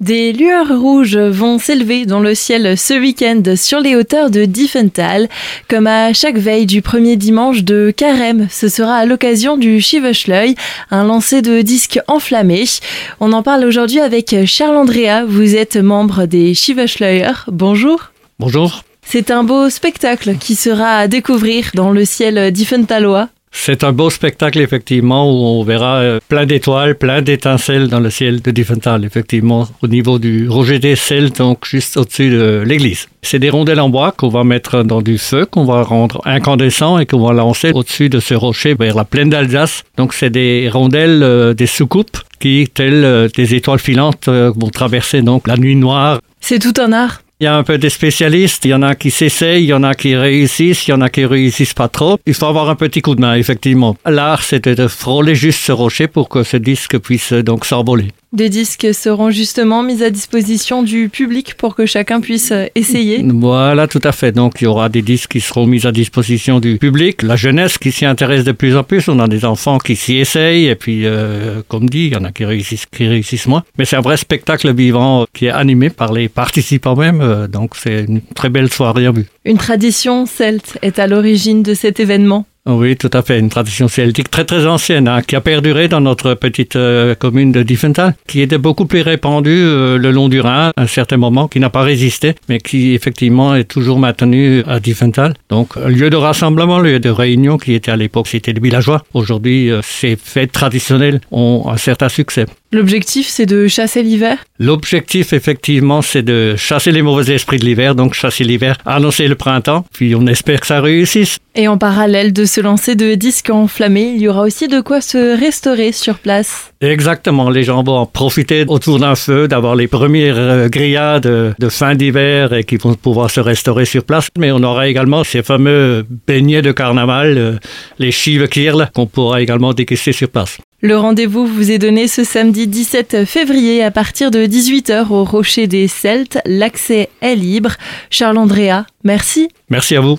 Des lueurs rouges vont s'élever dans le ciel ce week-end sur les hauteurs de Diffenthal. Comme à chaque veille du premier dimanche de Carême, ce sera à l'occasion du Schivechleuil, un lancer de disques enflammés. On en parle aujourd'hui avec Charles Andrea. Vous êtes membre des Schivechleuers. Bonjour. Bonjour. C'est un beau spectacle qui sera à découvrir dans le ciel diffentalois. C'est un beau spectacle, effectivement, où on verra euh, plein d'étoiles, plein d'étincelles dans le ciel de Diffenthal, effectivement, au niveau du Roger des Cels, donc juste au-dessus de l'église. C'est des rondelles en bois qu'on va mettre dans du feu, qu'on va rendre incandescent et qu'on va lancer au-dessus de ce rocher vers la plaine d'Alsace. Donc, c'est des rondelles, euh, des soucoupes qui, telles euh, des étoiles filantes, vont traverser donc la nuit noire. C'est tout un art. Il y a un peu des spécialistes, il y en a qui s'essayent, il y en a qui réussissent, il y en a qui réussissent pas trop. Il faut avoir un petit coup de main, effectivement. L'art, c'était de frôler juste ce rocher pour que ce disque puisse donc s'envoler. Des disques seront justement mis à disposition du public pour que chacun puisse euh, essayer. Voilà, tout à fait. Donc il y aura des disques qui seront mis à disposition du public, la jeunesse qui s'y intéresse de plus en plus. On a des enfants qui s'y essayent et puis, euh, comme dit, il y en a qui réussissent, qui réussissent moins. Mais c'est un vrai spectacle vivant qui est animé par les participants même. Euh, donc c'est une très belle soirée à vue. Une tradition celte est à l'origine de cet événement. Oui, tout à fait. Une tradition celtique très très ancienne hein, qui a perduré dans notre petite euh, commune de Diffenthal, qui était beaucoup plus répandue euh, le long du Rhin à un certain moment, qui n'a pas résisté, mais qui effectivement est toujours maintenue à Diffenthal. Donc, lieu de rassemblement, lieu de réunion qui était à l'époque, c'était des villageois. Aujourd'hui, euh, ces fêtes traditionnelles ont un certain succès. L'objectif, c'est de chasser l'hiver? L'objectif, effectivement, c'est de chasser les mauvais esprits de l'hiver, donc chasser l'hiver, annoncer le printemps, puis on espère que ça réussisse. Et en parallèle de se lancer de disques enflammés, il y aura aussi de quoi se restaurer sur place. Exactement, les gens vont en profiter autour d'un feu, d'avoir les premières euh, grillades de fin d'hiver et qui vont pouvoir se restaurer sur place. Mais on aura également ces fameux beignets de carnaval, euh, les chives kirl, qu'on pourra également déguster sur place. Le rendez-vous vous est donné ce samedi 17 février à partir de 18h au Rocher des Celtes. L'accès est libre. Charles Andrea, merci. Merci à vous.